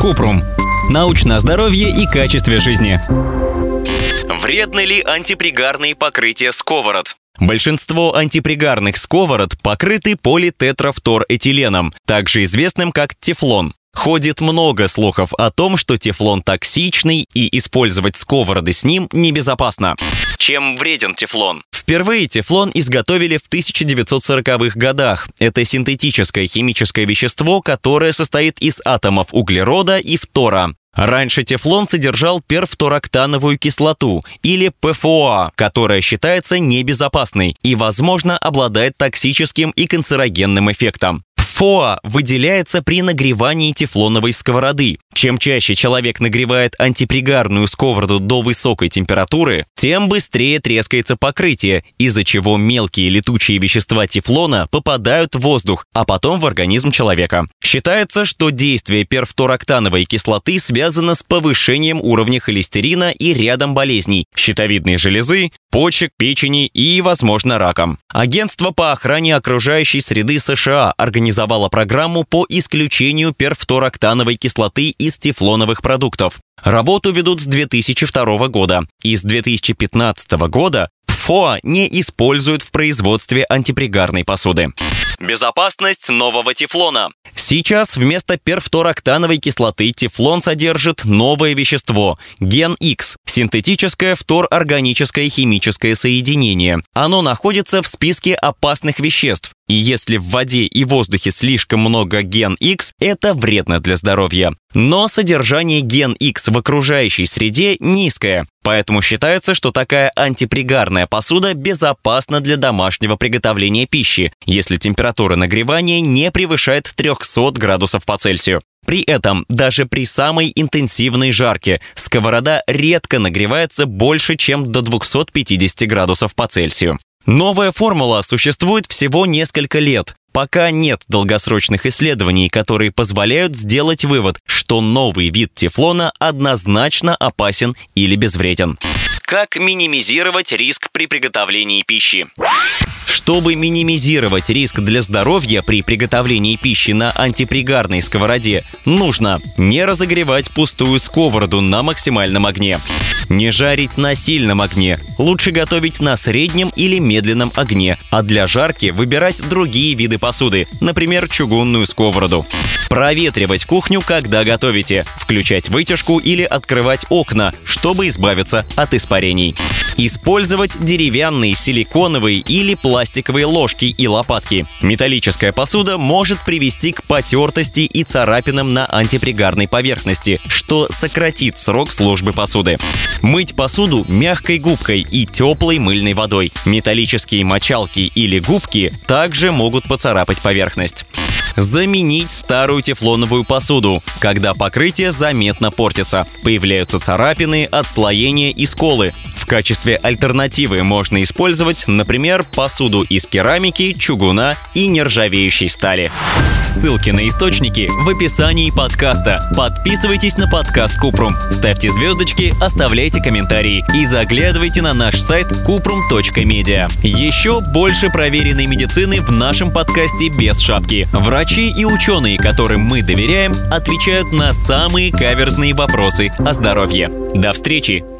Купрум. Научное здоровье и качестве жизни. Вредны ли антипригарные покрытия сковород? Большинство антипригарных сковород покрыты политетрафторэтиленом, также известным как тефлон. Ходит много слухов о том, что тефлон токсичный и использовать сковороды с ним небезопасно. Чем вреден тефлон? Впервые тефлон изготовили в 1940-х годах. Это синтетическое химическое вещество, которое состоит из атомов углерода и фтора. Раньше тефлон содержал перфтороктановую кислоту или ПФОА, которая считается небезопасной и, возможно, обладает токсическим и канцерогенным эффектом. ФОА выделяется при нагревании тефлоновой сковороды. Чем чаще человек нагревает антипригарную сковороду до высокой температуры, тем быстрее трескается покрытие, из-за чего мелкие летучие вещества тефлона попадают в воздух, а потом в организм человека. Считается, что действие перфтороктановой кислоты связано с повышением уровня холестерина и рядом болезней – щитовидной железы, почек, печени и, возможно, раком. Агентство по охране окружающей среды США организовало программу по исключению перфтороктановой кислоты из тефлоновых продуктов. Работу ведут с 2002 года. И с 2015 года ФОА не используют в производстве антипригарной посуды. Безопасность нового тефлона. Сейчас вместо перфтороктановой кислоты тефлон содержит новое вещество – ген X – синтетическое фторорганическое химическое соединение. Оно находится в списке опасных веществ. И если в воде и воздухе слишком много ген X, это вредно для здоровья. Но содержание ген X в окружающей среде низкое, поэтому считается, что такая антипригарная посуда безопасна для домашнего приготовления пищи, если температура нагревания не превышает 300 градусов по Цельсию. При этом даже при самой интенсивной жарке сковорода редко нагревается больше, чем до 250 градусов по Цельсию. Новая формула существует всего несколько лет. Пока нет долгосрочных исследований, которые позволяют сделать вывод, что новый вид тефлона однозначно опасен или безвреден. Как минимизировать риск при приготовлении пищи? Чтобы минимизировать риск для здоровья при приготовлении пищи на антипригарной сковороде, нужно не разогревать пустую сковороду на максимальном огне, не жарить на сильном огне, лучше готовить на среднем или медленном огне, а для жарки выбирать другие виды посуды, например, чугунную сковороду. Проветривать кухню, когда готовите, включать вытяжку или открывать окна, чтобы избавиться от испарений. Использовать деревянные, силиконовые или пластиковые ложки и лопатки. Металлическая посуда может привести к потертости и царапинам на антипригарной поверхности, что сократит срок службы посуды. Мыть посуду мягкой губкой и теплой мыльной водой. Металлические мочалки или губки также могут поцарапать поверхность. Заменить старую тефлоновую посуду, когда покрытие заметно портится. Появляются царапины, отслоения и сколы. В качестве альтернативы можно использовать, например, посуду из керамики, чугуна и нержавеющей стали. Ссылки на источники в описании подкаста. Подписывайтесь на подкаст Купрум, ставьте звездочки, оставляйте комментарии и заглядывайте на наш сайт kuprum.media. Еще больше проверенной медицины в нашем подкасте без шапки. Врачи и ученые, которым мы доверяем, отвечают на самые каверзные вопросы о здоровье. До встречи!